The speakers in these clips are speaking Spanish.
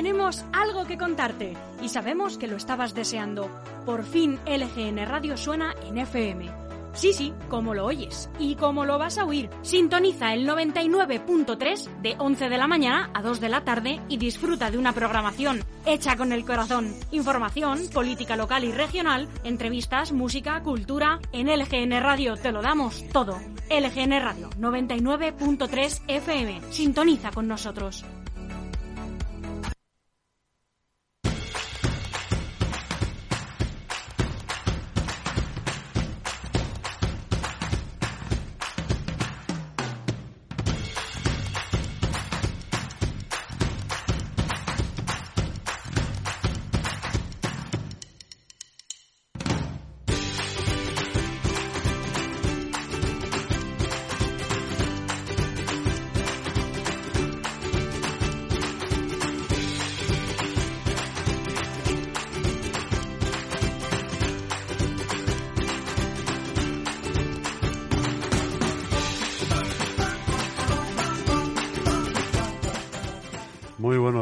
tenemos algo que contarte y sabemos que lo estabas deseando. Por fin LGN Radio suena en FM. Sí, sí, como lo oyes y como lo vas a oír. Sintoniza el 99.3 de 11 de la mañana a 2 de la tarde y disfruta de una programación hecha con el corazón. Información, política local y regional, entrevistas, música, cultura. En LGN Radio te lo damos todo. LGN Radio 99.3 FM. Sintoniza con nosotros.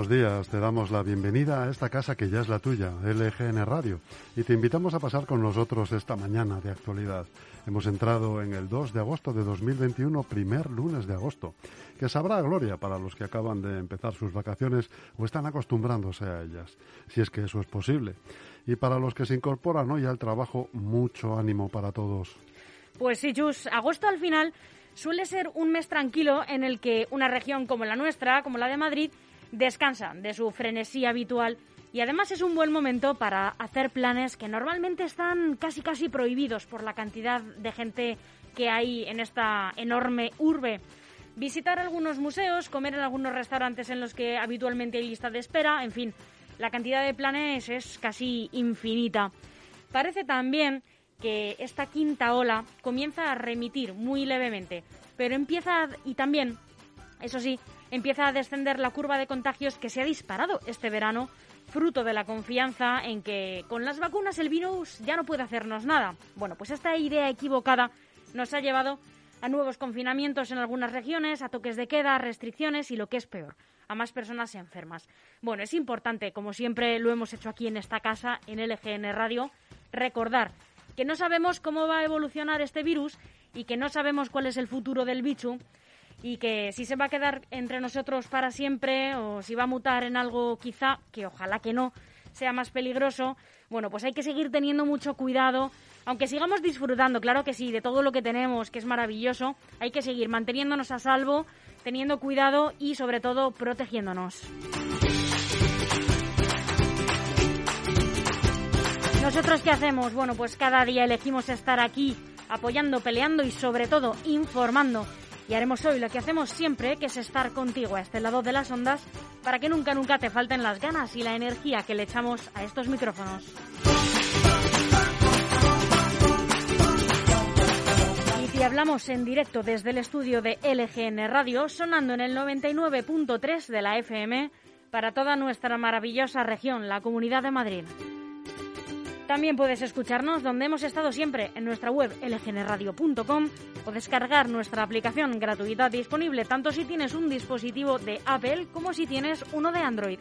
Buenos días, te damos la bienvenida a esta casa que ya es la tuya, LGN Radio, y te invitamos a pasar con nosotros esta mañana de actualidad. Hemos entrado en el 2 de agosto de 2021, primer lunes de agosto, que sabrá gloria para los que acaban de empezar sus vacaciones o están acostumbrándose a ellas, si es que eso es posible. Y para los que se incorporan hoy al trabajo, mucho ánimo para todos. Pues sí, Jus, agosto al final suele ser un mes tranquilo en el que una región como la nuestra, como la de Madrid, descansa de su frenesí habitual y además es un buen momento para hacer planes que normalmente están casi casi prohibidos por la cantidad de gente que hay en esta enorme urbe. Visitar algunos museos, comer en algunos restaurantes en los que habitualmente hay lista de espera, en fin, la cantidad de planes es casi infinita. Parece también que esta quinta ola comienza a remitir muy levemente, pero empieza y también, eso sí, empieza a descender la curva de contagios que se ha disparado este verano, fruto de la confianza en que con las vacunas el virus ya no puede hacernos nada. Bueno, pues esta idea equivocada nos ha llevado a nuevos confinamientos en algunas regiones, a toques de queda, restricciones y lo que es peor, a más personas enfermas. Bueno, es importante, como siempre lo hemos hecho aquí en esta casa, en LGN Radio, recordar que no sabemos cómo va a evolucionar este virus y que no sabemos cuál es el futuro del bicho y que si se va a quedar entre nosotros para siempre o si va a mutar en algo quizá, que ojalá que no, sea más peligroso, bueno, pues hay que seguir teniendo mucho cuidado, aunque sigamos disfrutando, claro que sí, de todo lo que tenemos, que es maravilloso, hay que seguir manteniéndonos a salvo, teniendo cuidado y sobre todo protegiéndonos. ¿Nosotros qué hacemos? Bueno, pues cada día elegimos estar aquí apoyando, peleando y sobre todo informando y haremos hoy lo que hacemos siempre, que es estar contigo a este lado de las ondas para que nunca, nunca te falten las ganas y la energía que le echamos a estos micrófonos. Y hablamos en directo desde el estudio de LGN Radio, sonando en el 99.3 de la FM para toda nuestra maravillosa región, la Comunidad de Madrid. También puedes escucharnos donde hemos estado siempre, en nuestra web lgnradio.com o descargar nuestra aplicación gratuita disponible tanto si tienes un dispositivo de Apple como si tienes uno de Android.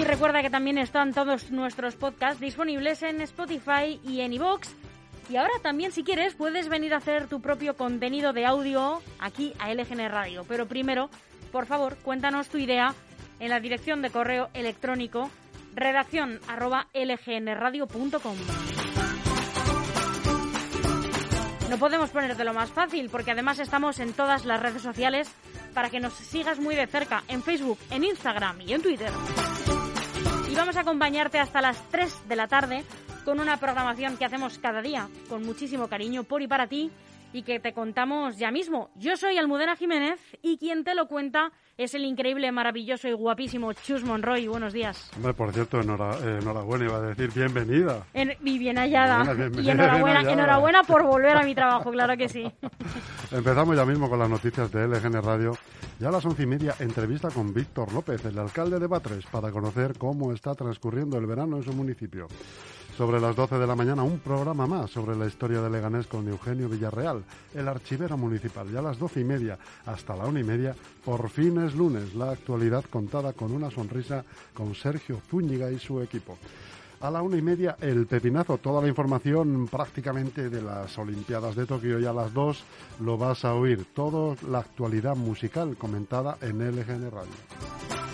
Y recuerda que también están todos nuestros podcasts disponibles en Spotify y en iVoox. Y ahora también, si quieres, puedes venir a hacer tu propio contenido de audio aquí a LGN Radio. Pero primero, por favor, cuéntanos tu idea en la dirección de correo electrónico redacción arroba lgnradio.com. No podemos ponerte lo más fácil porque además estamos en todas las redes sociales para que nos sigas muy de cerca en Facebook, en Instagram y en Twitter. Y vamos a acompañarte hasta las 3 de la tarde con una programación que hacemos cada día con muchísimo cariño por y para ti y que te contamos ya mismo. Yo soy Almudena Jiménez y quien te lo cuenta es el increíble, maravilloso y guapísimo Chus Monroy. Buenos días. Hombre, por cierto, eh, enhorabuena, iba a decir bienvenida. y bien hallada. y enhorabuena, enhorabuena por volver a mi trabajo, claro que sí. Empezamos ya mismo con las noticias de LGN Radio. Ya a las once y media, entrevista con Víctor López, el alcalde de Batres, para conocer cómo está transcurriendo el verano en su municipio. Sobre las 12 de la mañana, un programa más sobre la historia de Leganés con Eugenio Villarreal, el archivero municipal. Y a las doce y media hasta la una y media, por fin es lunes, la actualidad contada con una sonrisa con Sergio Zúñiga y su equipo. A la una y media, el pepinazo, toda la información prácticamente de las Olimpiadas de Tokio. Y a las dos lo vas a oír, toda la actualidad musical comentada en LGN Radio.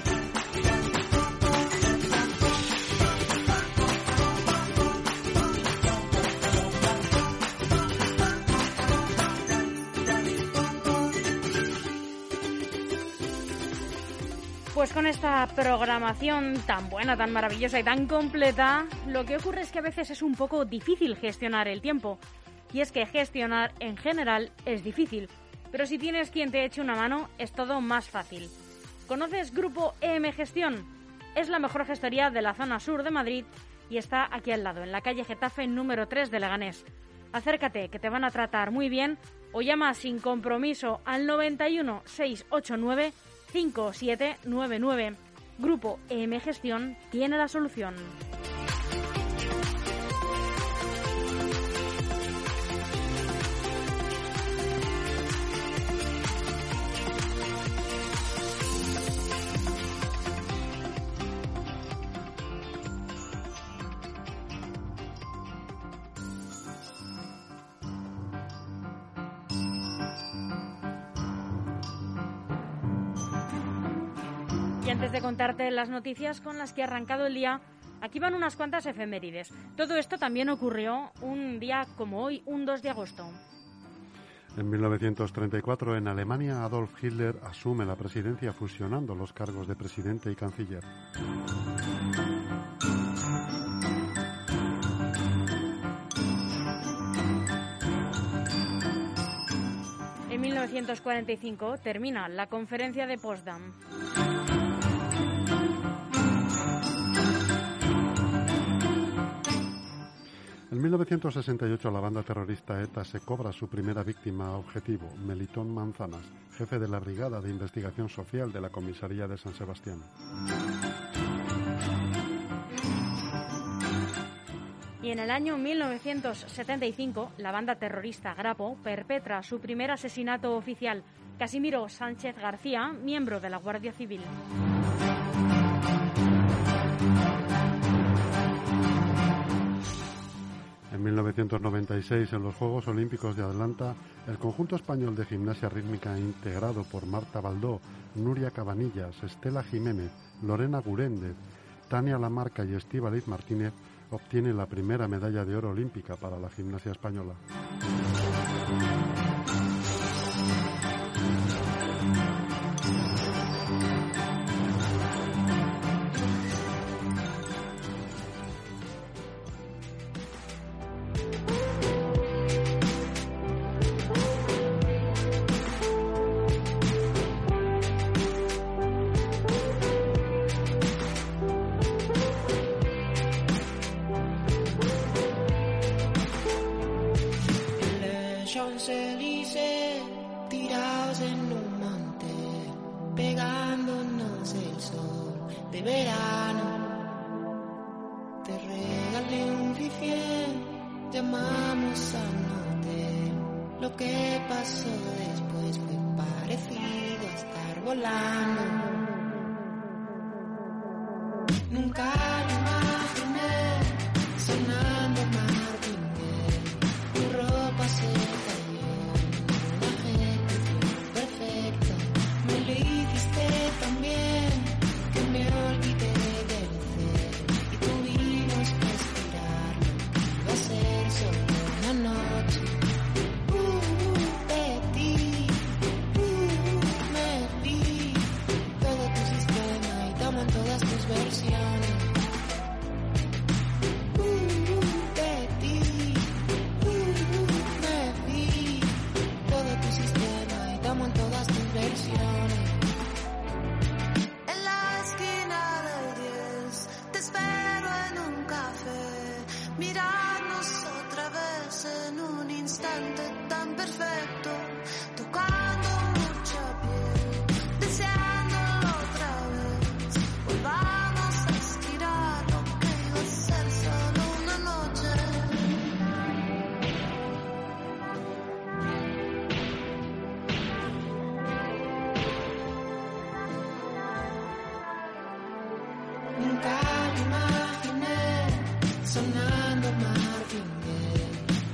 Pues con esta programación tan buena, tan maravillosa y tan completa, lo que ocurre es que a veces es un poco difícil gestionar el tiempo. Y es que gestionar en general es difícil, pero si tienes quien te eche una mano es todo más fácil. ¿Conoces Grupo EM Gestión? Es la mejor gestoría de la zona sur de Madrid y está aquí al lado, en la calle Getafe número 3 de Leganés. Acércate, que te van a tratar muy bien, o llama sin compromiso al 91 689 5799. Grupo EM Gestión tiene la solución. Antes de contarte las noticias con las que ha arrancado el día, aquí van unas cuantas efemérides. Todo esto también ocurrió un día como hoy, un 2 de agosto. En 1934, en Alemania, Adolf Hitler asume la presidencia fusionando los cargos de presidente y canciller. En 1945 termina la conferencia de Potsdam. En 1968 la banda terrorista ETA se cobra su primera víctima objetivo, Melitón Manzanas, jefe de la Brigada de Investigación Social de la Comisaría de San Sebastián. Y en el año 1975, la banda terrorista Grapo perpetra su primer asesinato oficial, Casimiro Sánchez García, miembro de la Guardia Civil. En 1996, en los Juegos Olímpicos de Atlanta, el conjunto español de gimnasia rítmica integrado por Marta Baldó, Nuria Cabanillas, Estela Jiménez, Lorena Guréndez, Tania Lamarca y Estíbaliz Martínez obtiene la primera medalla de oro olímpica para la gimnasia española. volando.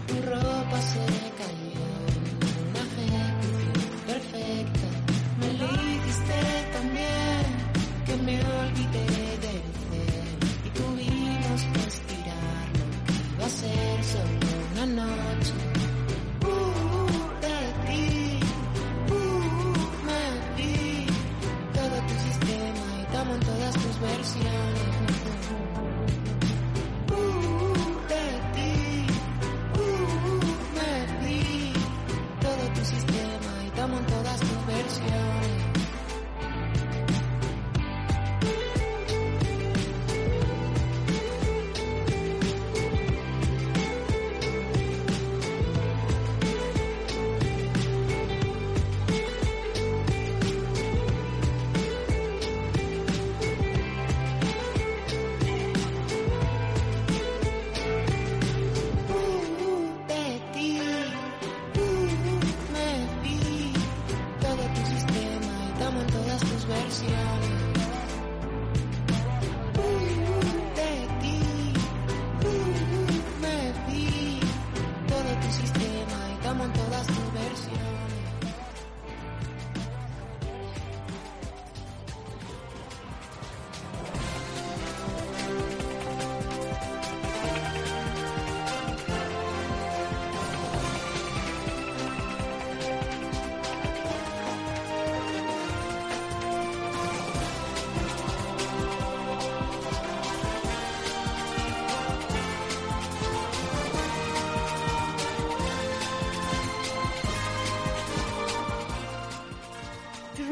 Tu ropa se cayó, una fe perfecta. Me lo hiciste tan que me olvidé de nacer Y tuvimos que aspirar, que iba a ser solo una noche. Uh, de ti, uh, me vi Todo tu sistema y te amo todas tus versiones.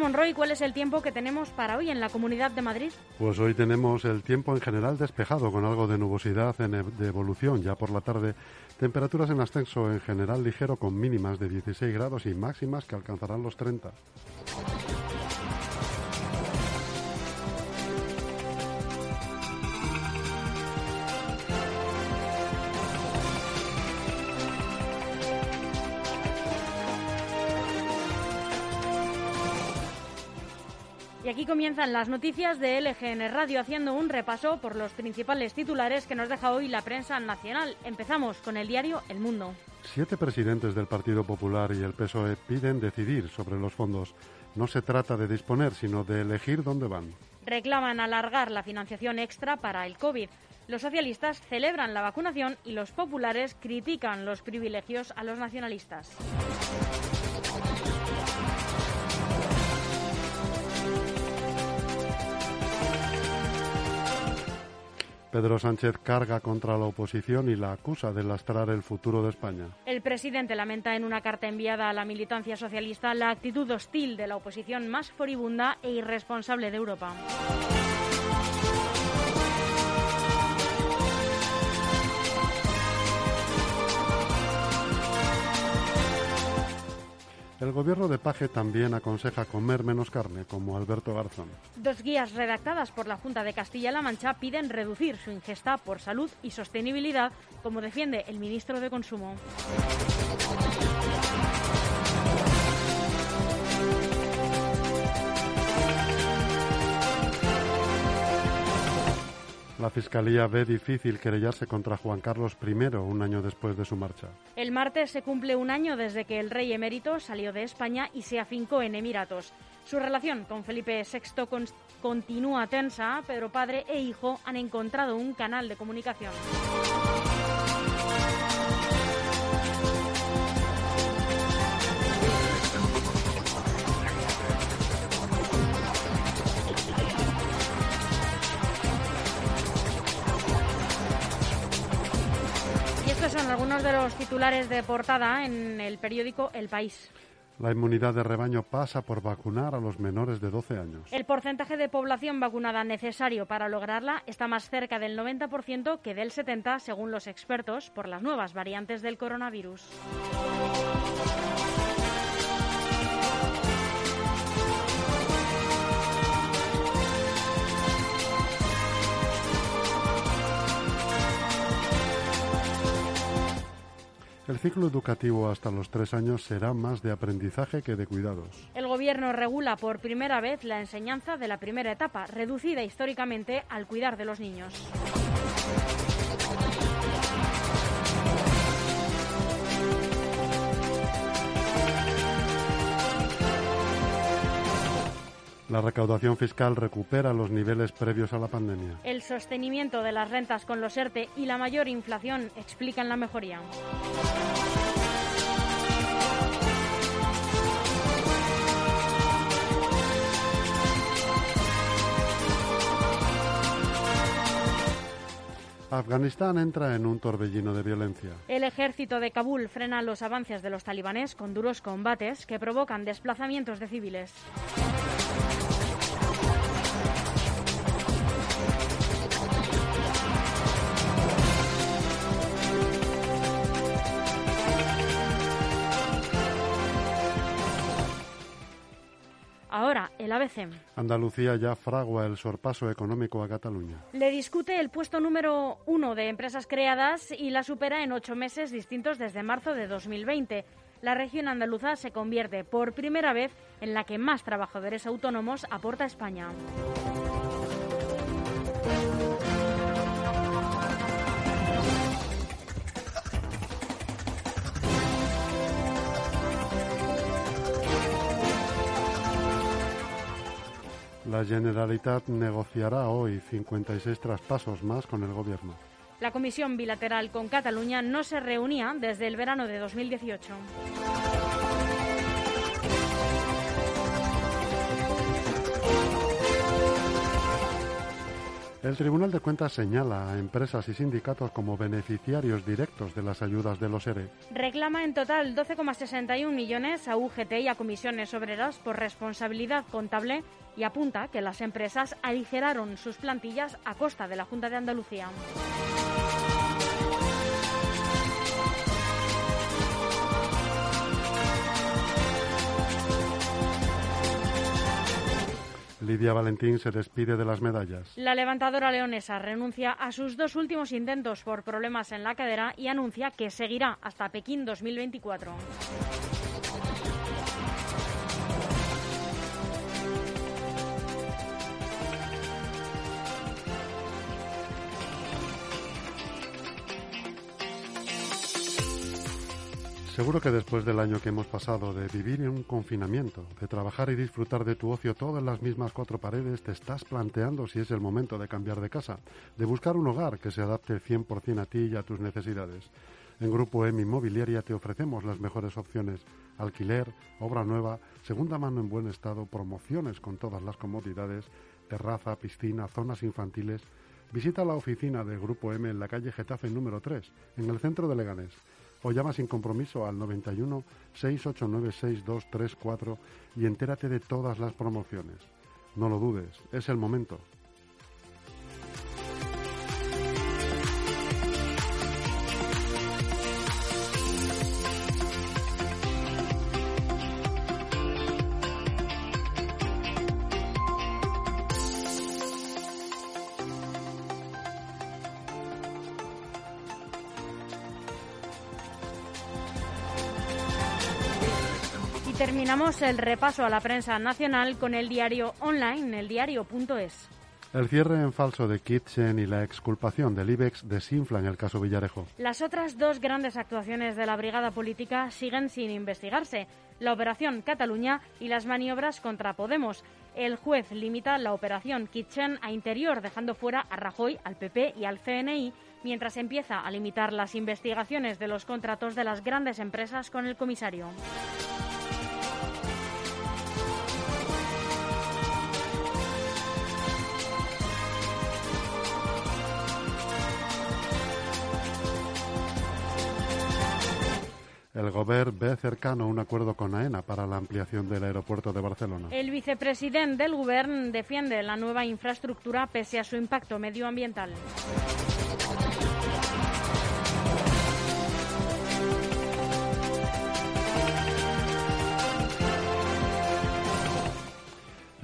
Monroy, ¿cuál es el tiempo que tenemos para hoy en la Comunidad de Madrid? Pues hoy tenemos el tiempo en general despejado, con algo de nubosidad en e, de evolución. Ya por la tarde, temperaturas en ascenso en general ligero, con mínimas de 16 grados y máximas que alcanzarán los 30. Aquí comienzan las noticias de LGN Radio haciendo un repaso por los principales titulares que nos deja hoy la prensa nacional. Empezamos con el diario El Mundo. Siete presidentes del Partido Popular y el PSOE piden decidir sobre los fondos. No se trata de disponer, sino de elegir dónde van. Reclaman alargar la financiación extra para el COVID. Los socialistas celebran la vacunación y los populares critican los privilegios a los nacionalistas. Pedro Sánchez carga contra la oposición y la acusa de lastrar el futuro de España. El presidente lamenta en una carta enviada a la militancia socialista la actitud hostil de la oposición más furibunda e irresponsable de Europa. El gobierno de Paje también aconseja comer menos carne, como Alberto Garzón. Dos guías redactadas por la Junta de Castilla-La Mancha piden reducir su ingesta por salud y sostenibilidad, como defiende el ministro de Consumo. La Fiscalía ve difícil querellarse contra Juan Carlos I un año después de su marcha. El martes se cumple un año desde que el rey emérito salió de España y se afincó en Emiratos. Su relación con Felipe VI continúa tensa, pero padre e hijo han encontrado un canal de comunicación. Algunos de los titulares de portada en el periódico El País. La inmunidad de rebaño pasa por vacunar a los menores de 12 años. El porcentaje de población vacunada necesario para lograrla está más cerca del 90% que del 70% según los expertos por las nuevas variantes del coronavirus. Ciclo educativo hasta los tres años será más de aprendizaje que de cuidados. El Gobierno regula por primera vez la enseñanza de la primera etapa, reducida históricamente al cuidar de los niños. La recaudación fiscal recupera los niveles previos a la pandemia. El sostenimiento de las rentas con los ERTE y la mayor inflación explican la mejoría. Afganistán entra en un torbellino de violencia. El ejército de Kabul frena los avances de los talibanes con duros combates que provocan desplazamientos de civiles. Ahora, el ABC. Andalucía ya fragua el sorpaso económico a Cataluña. Le discute el puesto número uno de empresas creadas y la supera en ocho meses distintos desde marzo de 2020. La región andaluza se convierte por primera vez en la que más trabajadores autónomos aporta España. La Generalitat negociará hoy 56 traspasos más con el Gobierno. La comisión bilateral con Cataluña no se reunía desde el verano de 2018. El Tribunal de Cuentas señala a empresas y sindicatos como beneficiarios directos de las ayudas de los ERE. Reclama en total 12,61 millones a UGT y a comisiones obreras por responsabilidad contable y apunta que las empresas aligeraron sus plantillas a costa de la Junta de Andalucía. Lidia Valentín se despide de las medallas. La levantadora leonesa renuncia a sus dos últimos intentos por problemas en la cadera y anuncia que seguirá hasta Pekín 2024. Seguro que después del año que hemos pasado de vivir en un confinamiento, de trabajar y disfrutar de tu ocio todo en las mismas cuatro paredes, te estás planteando si es el momento de cambiar de casa, de buscar un hogar que se adapte 100% a ti y a tus necesidades. En Grupo M Inmobiliaria te ofrecemos las mejores opciones, alquiler, obra nueva, segunda mano en buen estado, promociones con todas las comodidades, terraza, piscina, zonas infantiles. Visita la oficina de Grupo M en la calle Getafe número 3, en el centro de Leganés o llama sin compromiso al 91 689 6234 y entérate de todas las promociones. No lo dudes, es el momento. Terminamos el repaso a la prensa nacional con el diario online, eldiario.es. El cierre en falso de Kitchen y la exculpación del IBEX desinflan el caso Villarejo. Las otras dos grandes actuaciones de la brigada política siguen sin investigarse. La operación Cataluña y las maniobras contra Podemos. El juez limita la operación Kitchen a interior, dejando fuera a Rajoy, al PP y al CNI, mientras empieza a limitar las investigaciones de los contratos de las grandes empresas con el comisario. El Gobierno ve cercano un acuerdo con AENA para la ampliación del aeropuerto de Barcelona. El vicepresidente del Gobierno defiende la nueva infraestructura pese a su impacto medioambiental.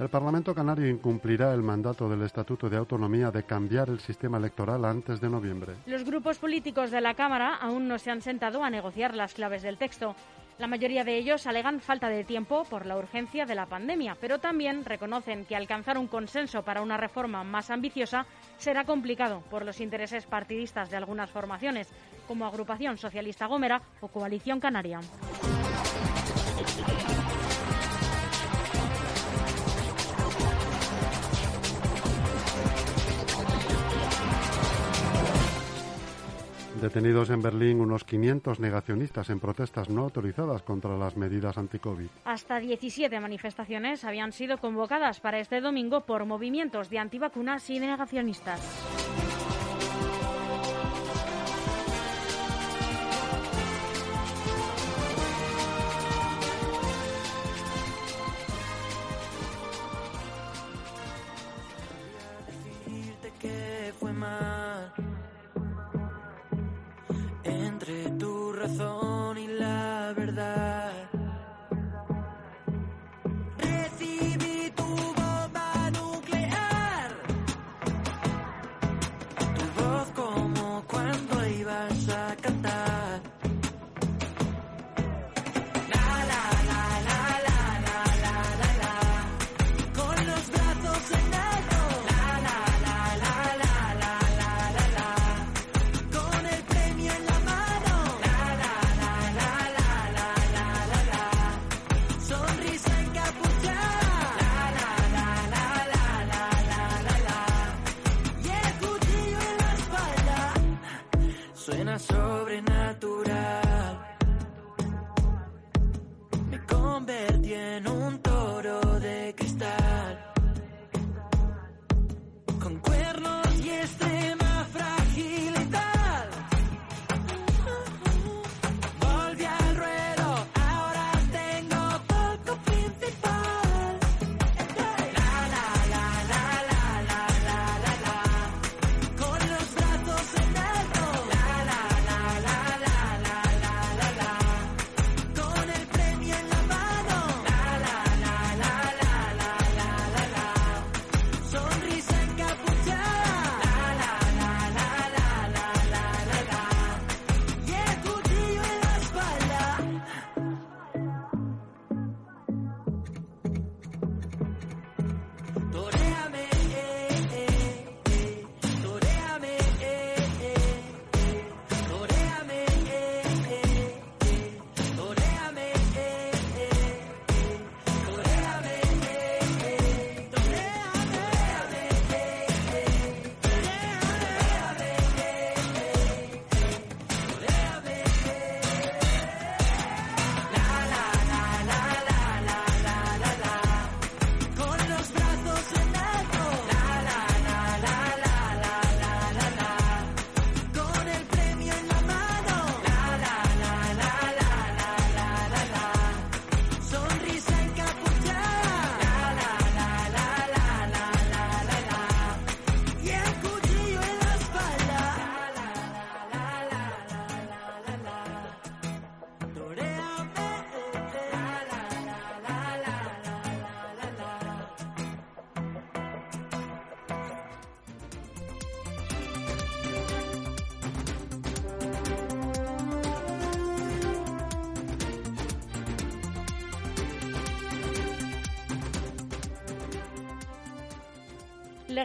El Parlamento Canario incumplirá el mandato del Estatuto de Autonomía de cambiar el sistema electoral antes de noviembre. Los grupos políticos de la Cámara aún no se han sentado a negociar las claves del texto. La mayoría de ellos alegan falta de tiempo por la urgencia de la pandemia, pero también reconocen que alcanzar un consenso para una reforma más ambiciosa será complicado por los intereses partidistas de algunas formaciones, como Agrupación Socialista Gómera o Coalición Canaria. Detenidos en Berlín unos 500 negacionistas en protestas no autorizadas contra las medidas anti-COVID. Hasta 17 manifestaciones habían sido convocadas para este domingo por movimientos de antivacunas y negacionistas.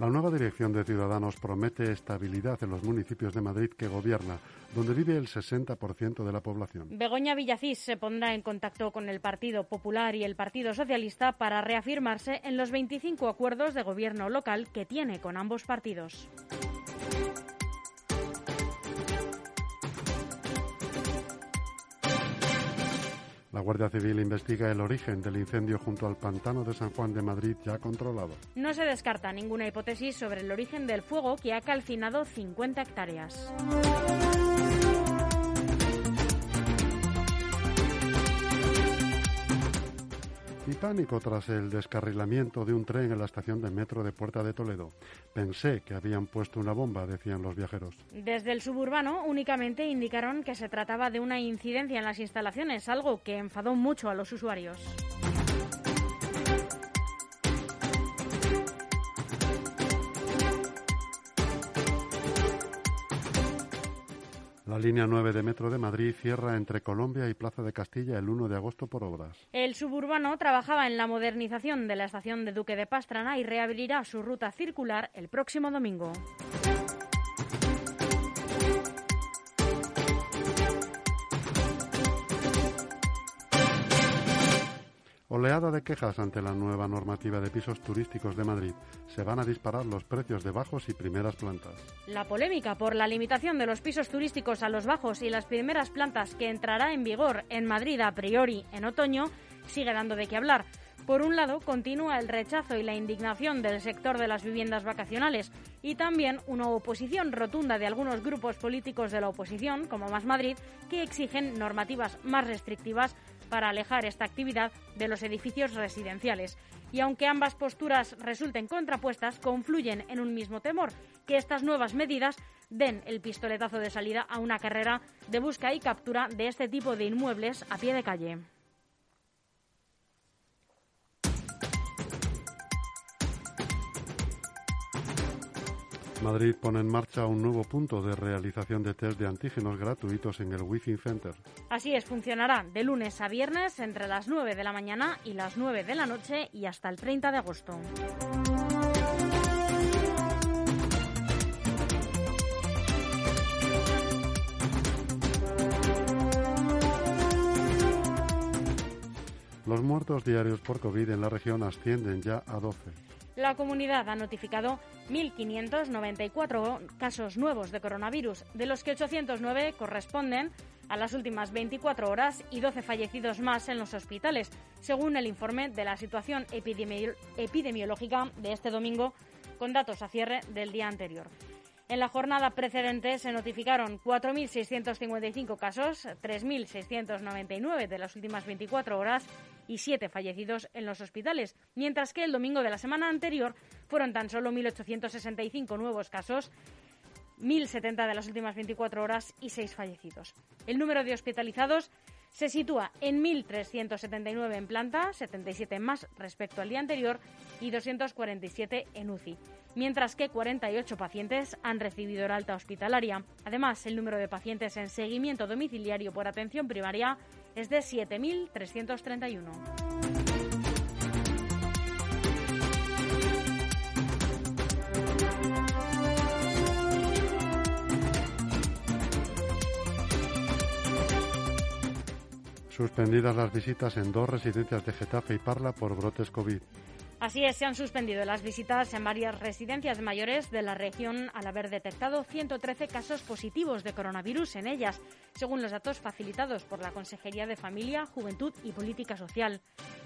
La nueva dirección de Ciudadanos promete estabilidad en los municipios de Madrid que gobierna, donde vive el 60% de la población. Begoña Villacís se pondrá en contacto con el Partido Popular y el Partido Socialista para reafirmarse en los 25 acuerdos de gobierno local que tiene con ambos partidos. La Guardia Civil investiga el origen del incendio junto al pantano de San Juan de Madrid ya controlado. No se descarta ninguna hipótesis sobre el origen del fuego que ha calcinado 50 hectáreas. Y pánico tras el descarrilamiento de un tren en la estación de metro de Puerta de Toledo. Pensé que habían puesto una bomba, decían los viajeros. Desde el suburbano únicamente indicaron que se trataba de una incidencia en las instalaciones, algo que enfadó mucho a los usuarios. Línea 9 de Metro de Madrid cierra entre Colombia y Plaza de Castilla el 1 de agosto por obras. El suburbano trabajaba en la modernización de la estación de Duque de Pastrana y reabrirá su ruta circular el próximo domingo. Oleada de quejas ante la nueva normativa de pisos turísticos de Madrid. Se van a disparar los precios de bajos y primeras plantas. La polémica por la limitación de los pisos turísticos a los bajos y las primeras plantas que entrará en vigor en Madrid a priori en otoño sigue dando de qué hablar. Por un lado, continúa el rechazo y la indignación del sector de las viviendas vacacionales y también una oposición rotunda de algunos grupos políticos de la oposición, como Más Madrid, que exigen normativas más restrictivas para alejar esta actividad de los edificios residenciales. Y aunque ambas posturas resulten contrapuestas, confluyen en un mismo temor, que estas nuevas medidas den el pistoletazo de salida a una carrera de busca y captura de este tipo de inmuebles a pie de calle. Madrid pone en marcha un nuevo punto de realización de test de antígenos gratuitos en el Wi-Fi Center. Así es, funcionará de lunes a viernes entre las 9 de la mañana y las 9 de la noche y hasta el 30 de agosto. Los muertos diarios por COVID en la región ascienden ya a 12. La comunidad ha notificado 1.594 casos nuevos de coronavirus, de los que 809 corresponden a las últimas 24 horas y 12 fallecidos más en los hospitales, según el informe de la situación epidemiológica de este domingo con datos a cierre del día anterior. En la jornada precedente se notificaron 4.655 casos, 3.699 de las últimas 24 horas y 7 fallecidos en los hospitales, mientras que el domingo de la semana anterior fueron tan solo 1.865 nuevos casos 1.070 de las últimas 24 horas y 6 fallecidos. El número de hospitalizados se sitúa en 1.379 en planta, 77 más respecto al día anterior y 247 en UCI, mientras que 48 pacientes han recibido el alta hospitalaria. Además, el número de pacientes en seguimiento domiciliario por atención primaria es de 7.331. Suspendidas las visitas en dos residencias de Getafe y Parla por brotes COVID. Así es, se han suspendido las visitas en varias residencias mayores de la región al haber detectado 113 casos positivos de coronavirus en ellas, según los datos facilitados por la Consejería de Familia, Juventud y Política Social.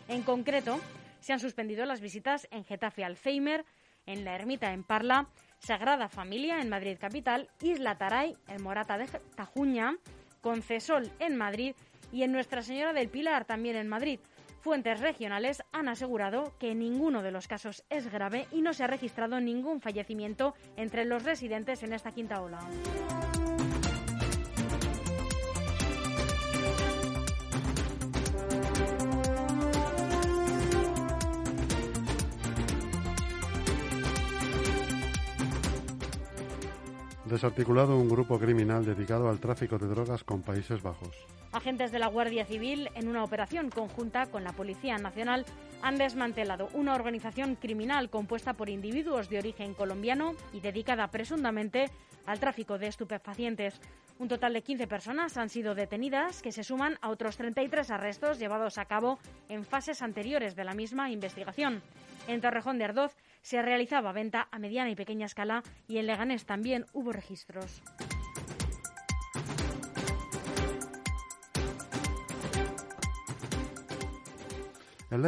En concreto, se han suspendido las visitas en Getafe Alzheimer, en la Ermita en Parla, Sagrada Familia en Madrid Capital, Isla Taray en Morata de Tajuña, Concesol en Madrid y en Nuestra Señora del Pilar, también en Madrid. Fuentes regionales han asegurado que ninguno de los casos es grave y no se ha registrado ningún fallecimiento entre los residentes en esta quinta ola. Desarticulado un grupo criminal dedicado al tráfico de drogas con Países Bajos. Agentes de la Guardia Civil, en una operación conjunta con la Policía Nacional, han desmantelado una organización criminal compuesta por individuos de origen colombiano y dedicada presuntamente al tráfico de estupefacientes. Un total de 15 personas han sido detenidas, que se suman a otros 33 arrestos llevados a cabo en fases anteriores de la misma investigación. En Torrejón de Ardoz se realizaba venta a mediana y pequeña escala y en Leganés también hubo registros.